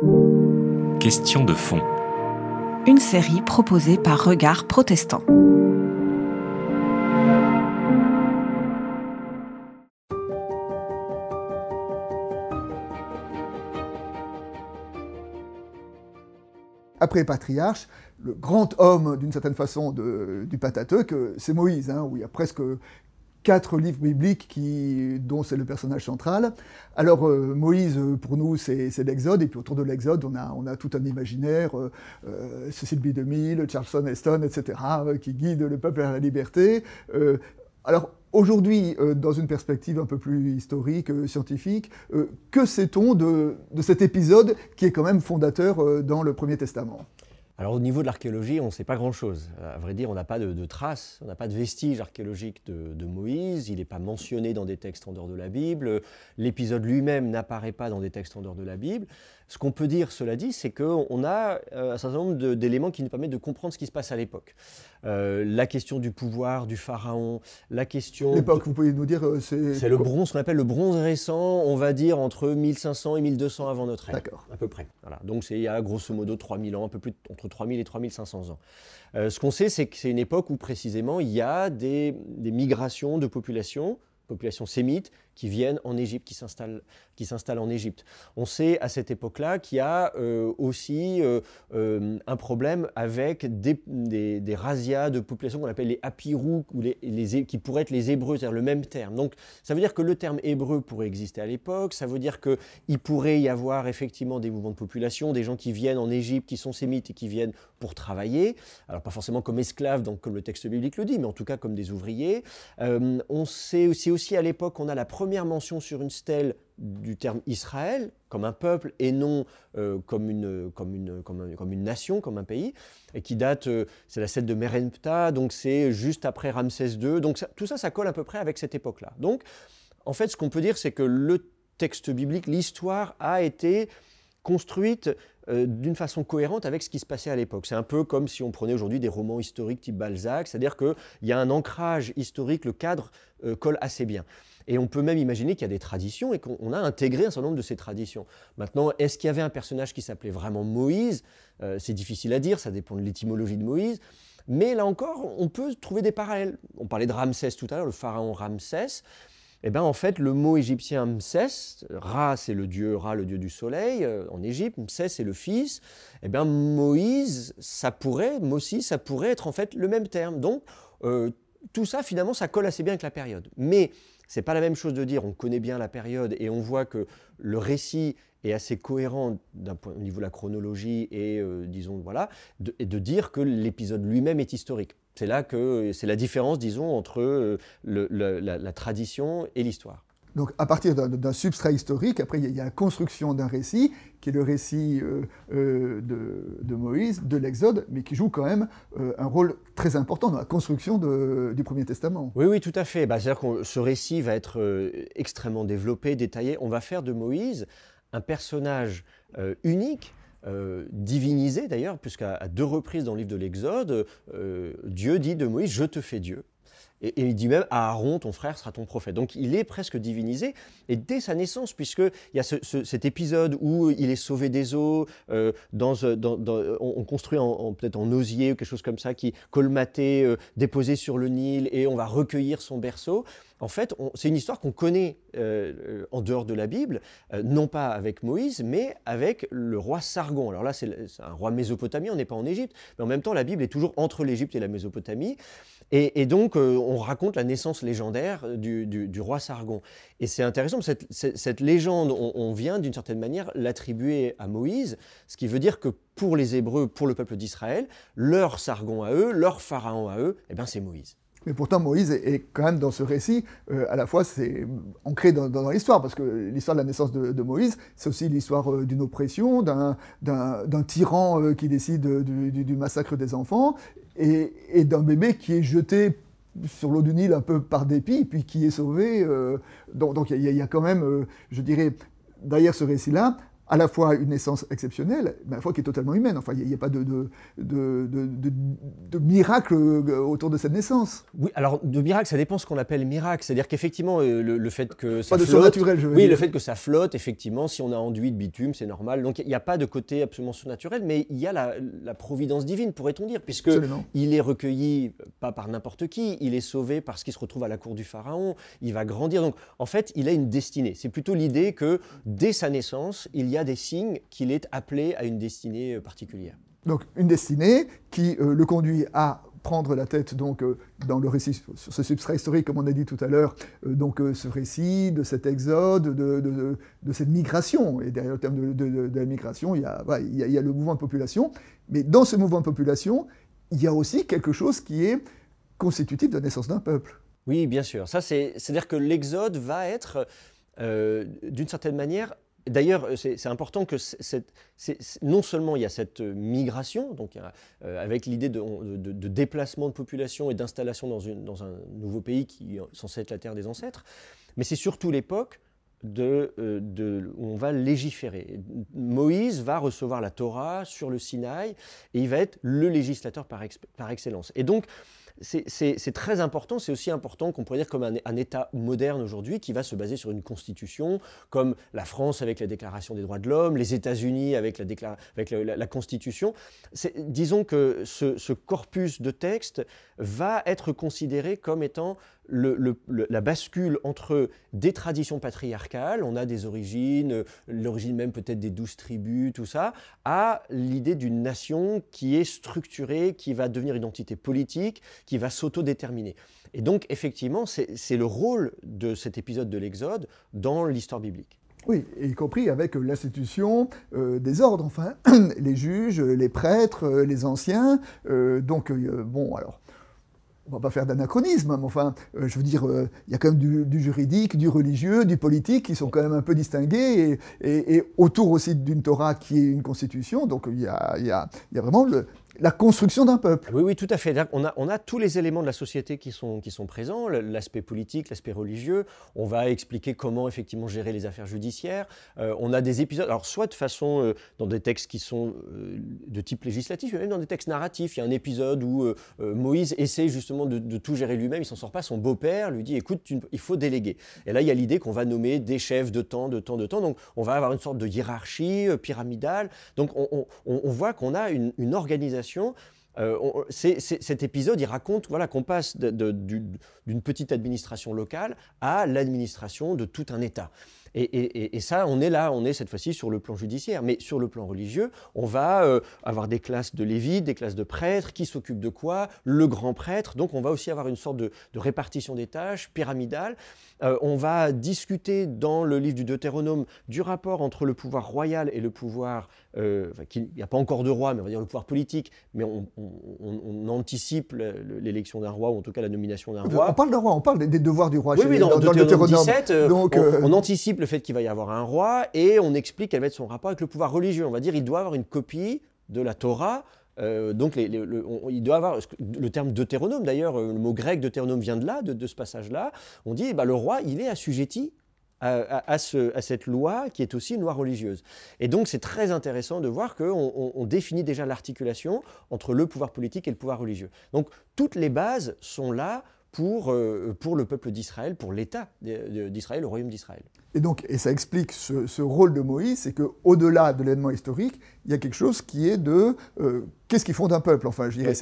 Question de fond. Une série proposée par Regard Protestant. Après patriarche, le grand homme, d'une certaine façon, du Pentateuque, c'est Moïse, hein, où il y a presque quatre livres bibliques qui, dont c'est le personnage central. Alors euh, Moïse, pour nous, c'est l'Exode, et puis autour de l'Exode, on a, tout un imaginaire, euh, euh, Cecil B. DeMille, Charleston Heston, etc., qui guide le peuple à la liberté. alors aujourd'hui, dans une perspective un peu plus historique, scientifique, que sait-on de, cet épisode qui est quand même fondateur dans le Premier Testament? Alors au niveau de l'archéologie, on ne sait pas grand-chose. À vrai dire, on n'a pas de, traces, on n'a pas de vestiges archéologiques de, Moïse, il n'est pas mentionné dans des textes en dehors de la Bible, l'épisode lui-même n'apparaît pas dans des textes en dehors de la Bible. Ce qu'on peut dire, cela dit, c'est qu'on a euh, un certain nombre d'éléments qui nous permettent de comprendre ce qui se passe à l'époque. Euh, la question du pouvoir du pharaon, la question... L'époque, vous pouvez nous dire... Euh, c'est C'est le bronze, ce qu'on appelle le bronze récent, on va dire entre 1500 et 1200 avant notre ère. D'accord. À peu près. Voilà. Donc c'est il y a grosso modo 3000 ans, un peu plus entre 3000 et 3500 ans. ce qu'on sait, c'est que c'est une époque où précisément il y a des, des migrations de populations population sémite qui viennent en Égypte, qui s'installent, en Égypte. On sait à cette époque-là qu'il y a euh, aussi euh, euh, un problème avec des, des, razzias de population qu'on appelle les apirou, ou les, qui pourraient être les Hébreux, c'est-à-dire le même terme. Donc ça veut dire que le terme hébreu pourrait exister à l'époque, ça veut dire qu'il pourrait y avoir effectivement des mouvements de population, des gens qui viennent en Égypte, qui sont sémites et qui viennent pour travailler, alors pas forcément comme esclaves, donc comme le texte biblique le dit, mais en tout cas comme des ouvriers. on sait aussi, aussi à l'époque, on a la première première mention sur une stèle du terme Israël, comme un peuple et non euh, comme, une, comme, une, comme, une nation, comme un pays, et qui date, euh, c'est la stèle de Merenptah, donc c'est juste après Ramsès II. Donc tout ça, ça colle à peu près avec cette époque-là. Donc, en fait, ce qu'on peut dire, c'est que le texte biblique, l'histoire a été construite euh, d'une façon cohérente avec ce qui se passait à l'époque. C'est un peu comme si on prenait aujourd'hui des romans historiques type Balzac, c'est-à-dire qu'il y a un ancrage historique, le cadre colle assez bien. Et on peut même imaginer qu'il y a des traditions et qu'on a intégré un certain nombre de ces traditions. Maintenant, est-ce qu'il y avait un personnage qui s'appelait vraiment Moïse? Euh, C'est difficile à dire, ça dépend de l'étymologie de Moïse. Mais là encore, on peut trouver des parallèles. On parlait de Ramsès tout à l'heure, le pharaon Ramsès. Eh bien, en fait, le mot égyptien Msès, Ra, c'est le dieu Ra, le dieu du soleil euh, en Égypte, Msès, c'est le fils. Eh bien, Moïse, ça pourrait, Mossi, ça pourrait être en fait le même terme. Donc, euh, tout ça, finalement, ça colle assez bien avec la période. Mais c'est pas la même chose de dire on connaît bien la période et on voit que le récit est assez cohérent d'un point au niveau de la chronologie et euh, disons voilà de, et de dire que l'épisode lui-même est historique. C'est là que c'est la différence disons entre euh, la, tradition et l'histoire. Donc à partir d'un substrat historique, après il y, a la construction d'un récit, qui est le récit euh, euh, de, Moïse, de l'Exode, mais qui joue quand même euh, un rôle très important dans la construction du Premier Testament. Oui, oui, tout à fait. Bah, C'est-à-dire que ce récit va être extrêmement développé, détaillé. On va faire de Moïse un personnage unique. divinisé d'ailleurs, puisqu'à deux reprises dans le livre de l'Exode, Dieu dit de Moïse, je te fais Dieu. Et, il dit même à Aaron, ton frère sera ton prophète. Donc il est presque divinisé. Et dès sa naissance, puisqu'il y a cet épisode où il est sauvé des eaux, euh, dans, on, construit en, peut-être en osier ou quelque chose comme ça, qui colmaté, euh, déposé sur le Nil, et on va recueillir son berceau. En fait, c'est une histoire qu'on connaît euh, en dehors de la Bible, non pas avec Moïse, mais avec le roi Sargon. Alors là, c'est un roi mésopotamien, on n'est pas en Égypte, mais en même temps, la Bible est toujours entre l'Égypte et la Mésopotamie. Et, donc, euh, on raconte la naissance légendaire du, roi Sargon. Et c'est intéressant, cette, légende, on, vient d'une certaine manière l'attribuer à Moïse, ce qui veut dire que pour les Hébreux, pour le peuple d'Israël, leur Sargon à eux, leur pharaon à eux, eh ben c'est Moïse. Mais pourtant, Moïse est quand même dans ce récit, euh, à la fois c'est ancré dans, l'histoire, parce que l'histoire de la naissance de, Moïse, c'est aussi l'histoire euh, d'une oppression, d'un tyran qui décide du, massacre des enfants, et, d'un bébé qui est jeté sur l'eau du Nil un peu par dépit, puis qui est sauvé. Euh, donc il y, a quand même, euh, je dirais, derrière ce récit-là, à la fois une naissance exceptionnelle, mais à la fois qui est totalement humaine. Enfin, il n'y a, pas de, de, de, miracle euh, autour de cette naissance. Oui, alors de miracle, ça dépend ce qu'on appelle miracle. C'est-à-dire qu'effectivement, euh, le, fait que ça pas flotte... naturel, je veux Oui, dire. le fait que ça flotte, effectivement, si on a enduit de bitume, c'est normal. Donc il n'y a pas de côté absolument surnaturel, mais il y a la, providence divine, pourrait-on dire, puisque il est recueilli pas par n'importe qui, il est sauvé parce qu'il se retrouve à la cour du Pharaon, il va grandir. Donc en fait, il a une destinée. C'est plutôt l'idée que dès sa naissance, il y a des signes qu'il est appelé à une destinée euh, particulière. Donc une destinée qui euh, le conduit à prendre la tête donc euh, dans le récit sur ce substrat historique, comme on a dit tout à l'heure, donc ce récit de cet exode, de, cette migration. Et derrière le terme de, la migration, il y, a, il, y a, le mouvement de population. Mais dans ce mouvement de population, il y a aussi quelque chose qui est constitutif de la naissance d'un peuple. Oui, bien sûr. Ça, c'est-à-dire que l'exode va être, d'une certaine manière, D'ailleurs, euh, c'est important que non seulement il y a cette euh, migration, donc euh, avec l'idée de, déplacement de population et d'installation dans, un nouveau pays qui est censé être la terre des ancêtres, mais c'est surtout l'époque de, où on va légiférer. Moïse va recevoir la Torah sur le Sinaï et il va être le législateur par, excellence. Et donc, c'est très important, c'est aussi important qu'on pourrait dire comme un, État moderne aujourd'hui qui va se baser sur une constitution, comme la France avec la Déclaration des droits de l'homme, les États-Unis avec, la, avec la, Constitution. Disons que ce, corpus de textes va être considéré comme étant la bascule entre des traditions patriarcales, on a des origines, l'origine même peut-être des douze tribus, tout ça, à l'idée d'une nation qui est structurée, qui va devenir une entité politique, qui va s'autodéterminer. Et donc, effectivement, c'est le rôle de cet épisode de l'Exode dans l'histoire biblique. Oui, y compris avec l'institution euh, des ordres, enfin, les juges, les prêtres, euh, les anciens. Euh, donc, bon, alors, on va pas faire d'anachronisme, mais enfin, je veux dire, il y a quand même du, juridique, du religieux, du politique qui sont quand même un peu distingués, et, autour aussi d'une Torah qui est une constitution, donc il y a vraiment le, la construction d'un peuple. Oui, oui, tout à fait. On a, tous les éléments de la société qui sont, présents, l'aspect politique, l'aspect religieux. On va expliquer comment effectivement gérer les affaires judiciaires. Euh, on a des épisodes, alors soit de façon euh, dans des textes qui sont euh, de type législatif, mais même dans des textes narratifs. Il y a un épisode où Moïse essaie justement de, tout gérer lui-même. Il s'en sort pas. Son beau-père lui dit "Écoute, il faut déléguer." Et là, il y a l'idée qu'on va nommer des chefs de temps, de temps, de temps. Donc, on va avoir une sorte de hiérarchie pyramidale. Donc, on, voit qu'on a une organisation euh, cet épisode, il raconte voilà, qu'on passe d'une petite administration locale à l'administration de tout un État. Et, ça, on est là, on est cette fois-ci sur le plan judiciaire. Mais sur le plan religieux, on va euh, avoir des classes de lévites, des classes de prêtres, qui s'occupent de quoi? Le grand prêtre. Donc on va aussi avoir une sorte de, répartition des tâches pyramidale. Euh, on va discuter dans le livre du Deutéronome du rapport entre le pouvoir royal et le pouvoir, euh, il n'y a pas encore de roi, mais on va dire le pouvoir politique, mais on, anticipe l'élection d'un roi, ou en tout cas la nomination d'un roi. On parle d'un roi, on parle des devoirs du roi oui, oui, dans, le Deutéronome 17, euh, Donc, on, anticipe le fait qu'il va y avoir un roi et on explique quel va être son rapport avec le pouvoir religieux. On va dire il doit avoir une copie de la Torah euh, donc, il doit avoir le terme deutéronome, d'ailleurs, euh, le mot grec deutéronome vient de là, de, ce passage-là. On dit, eh ben, le roi, il est assujetti à, cette loi qui est aussi une loi religieuse. Et donc c'est très intéressant de voir qu'on on définit déjà l'articulation entre le pouvoir politique et le pouvoir religieux. Donc toutes les bases sont là pour, euh, pour le peuple d'Israël, pour l'État d'Israël, le royaume d'Israël. Et donc, et ça explique ce, rôle de Moïse, c'est qu'au-delà de l'événement historique, il y a quelque chose qui est de euh, qu'est-ce qui fonde un peuple, enfin, je dirais.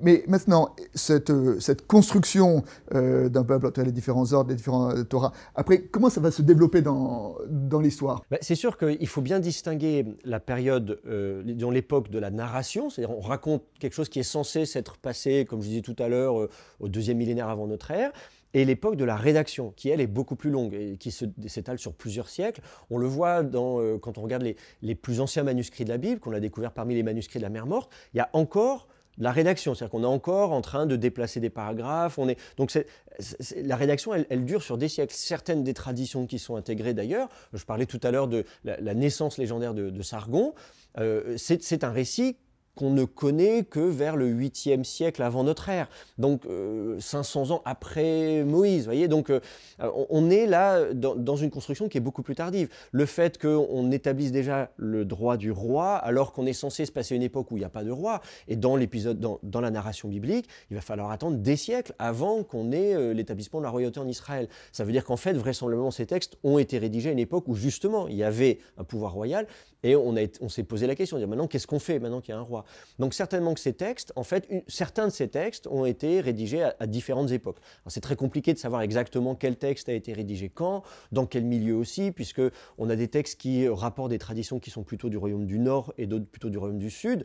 Mais maintenant, cette, euh, cette construction euh, d'un peuple entre les différents ordres, les différents Torahs, après, comment ça va se développer dans, dans l'histoire? Bah, C'est sûr qu'il faut bien distinguer la période, dans l'époque de la narration, c'est-à-dire on raconte quelque chose qui est censé s'être passé, comme je disais tout à l'heure, au deuxième millénaire avant notre ère et l'époque de la rédaction, qui elle est beaucoup plus longue et qui s'étale sur plusieurs siècles. On le voit euh, quand on regarde les, plus anciens manuscrits de la Bible, qu'on a découvert parmi les manuscrits de la mer morte, il y a encore la rédaction, c'est-à-dire qu'on est encore en train de déplacer des paragraphes. Donc la rédaction, elle, dure sur des siècles. Certaines des traditions qui sont intégrées d'ailleurs, je parlais tout à l'heure de la, naissance légendaire de, Sargon, euh, c'est un récit qu'on ne connaît que vers le 8e siècle avant notre ère, donc 500 ans après Moïse. Voyez donc on est là dans, une construction qui est beaucoup plus tardive. Le fait qu'on établisse déjà le droit du roi, alors qu'on est censé se passer une époque où il n'y a pas de roi, et dans l'épisode, dans, la narration biblique, il va falloir attendre des siècles avant qu'on ait l'établissement de la royauté en Israël. Ça veut dire qu'en fait, vraisemblablement, ces textes ont été rédigés à une époque où justement il y avait un pouvoir royal et on, s'est posé la question, dire maintenant qu'est-ce qu'on fait maintenant qu'il y a un roi? Donc certainement que ces textes, en fait, certains de ces textes ont été rédigés à, différentes époques. C'est très compliqué de savoir exactement quel texte a été rédigé quand, dans quel milieu aussi, puisque on a des textes qui rapportent des traditions qui sont plutôt du royaume du Nord et d'autres plutôt du royaume du Sud.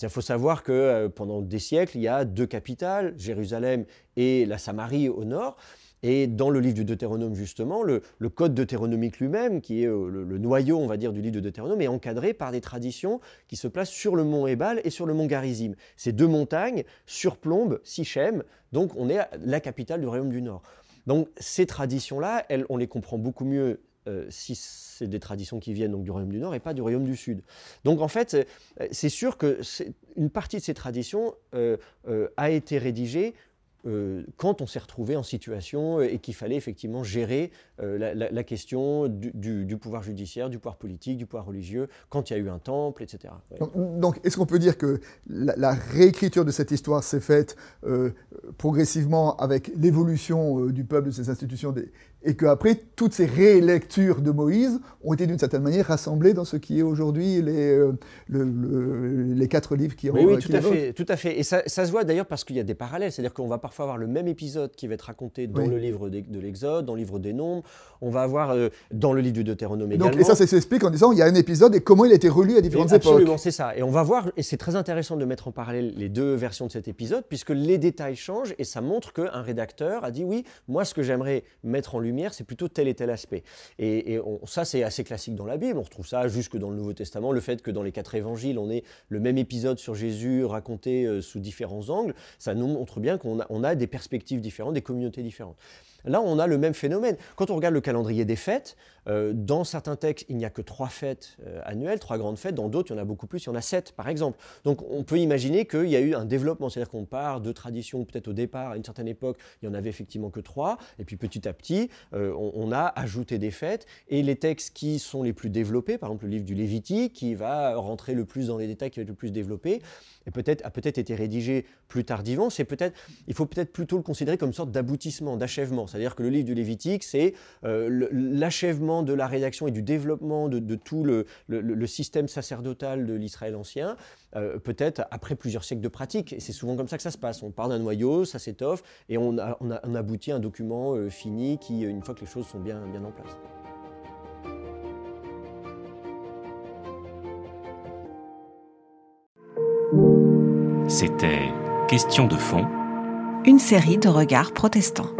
Il faut savoir que euh, pendant des siècles, il y a deux capitales, Jérusalem et la Samarie au nord. Et dans le livre du Deutéronome, justement, le, code deutéronomique lui-même, qui est euh, le, noyau, on va dire, du livre de Deutéronome, est encadré par des traditions qui se placent sur le mont Ebal et sur le mont Garizim. Ces deux montagnes surplombent Sichem, donc on est la capitale du royaume du Nord. Donc ces traditions-là, on les comprend beaucoup mieux euh, si c'est des traditions qui viennent donc du royaume du Nord et pas du royaume du Sud. Donc en fait, c'est sûr que une partie de ces traditions euh, a été rédigée euh, quand on s'est retrouvé en situation euh, et qu'il fallait effectivement gérer euh, la, question du, pouvoir judiciaire, du pouvoir politique, du pouvoir religieux, quand il y a eu un temple, etc. Donc, est-ce qu'on peut dire que la, réécriture de cette histoire s'est faite progressivement avec l'évolution du peuple, de ses institutions et qu'après, toutes ces rélectures de Moïse ont été d'une certaine manière rassemblées dans ce qui est aujourd'hui les, euh, les quatre livres qui Oui, oui tout, à fait, tout à fait. Et ça, se voit d'ailleurs parce qu'il y a des parallèles. C'est-à-dire qu'on va parfois avoir le même épisode qui va être raconté dans le livre de, l'Exode, dans le livre des Nombres. On va avoir euh, dans le livre du Deutéronome également. Donc, et ça, ça s'explique en disant il y a un épisode et comment il a été relu à différentes époques. Absolument, c'est ça. Et on va voir, et c'est très intéressant de mettre en parallèle les deux versions de cet épisode, puisque les détails changent et ça montre qu'un rédacteur a dit oui, moi, ce que j'aimerais mettre en lumière, c'est plutôt tel et tel aspect. Et, ça, c'est assez classique dans la Bible. On retrouve ça jusque dans le Nouveau Testament. Le fait que dans les quatre évangiles, on ait le même épisode sur Jésus raconté euh, sous différents angles, ça nous montre bien qu'on a des perspectives différentes, des communautés différentes. Là, on a le même phénomène. Quand on regarde le calendrier des fêtes, euh, dans certains textes, il n'y a que trois fêtes euh, annuelles, trois grandes fêtes. Dans d'autres, il y en a beaucoup plus, il y en a sept, par exemple. Donc, on peut imaginer qu'il y a eu un développement, c'est-à-dire qu'on part de traditions, peut-être au départ, à une certaine époque, il n'y en avait effectivement que trois, et puis petit à petit, euh, on, a ajouté des fêtes, et les textes qui sont les plus développés, par exemple le livre du Lévitique, qui va rentrer le plus dans les détails, qui va être le plus développé, et peut-être a peut-être été rédigé plus tardivement. Il faut peut-être plutôt le considérer comme une sorte d'aboutissement, d'achèvement. C'est-à-dire que le livre du Lévitique, c'est euh, l'achèvement de la rédaction et du développement de, tout le, système sacerdotal de l'Israël ancien, euh, peut-être après plusieurs siècles de pratique. Et c'est souvent comme ça que ça se passe. On part d'un noyau, ça s'étoffe, et on, aboutit à un document euh, fini qui, une fois que les choses sont bien, bien en place. C'était Question de fond. Une série de regards protestants.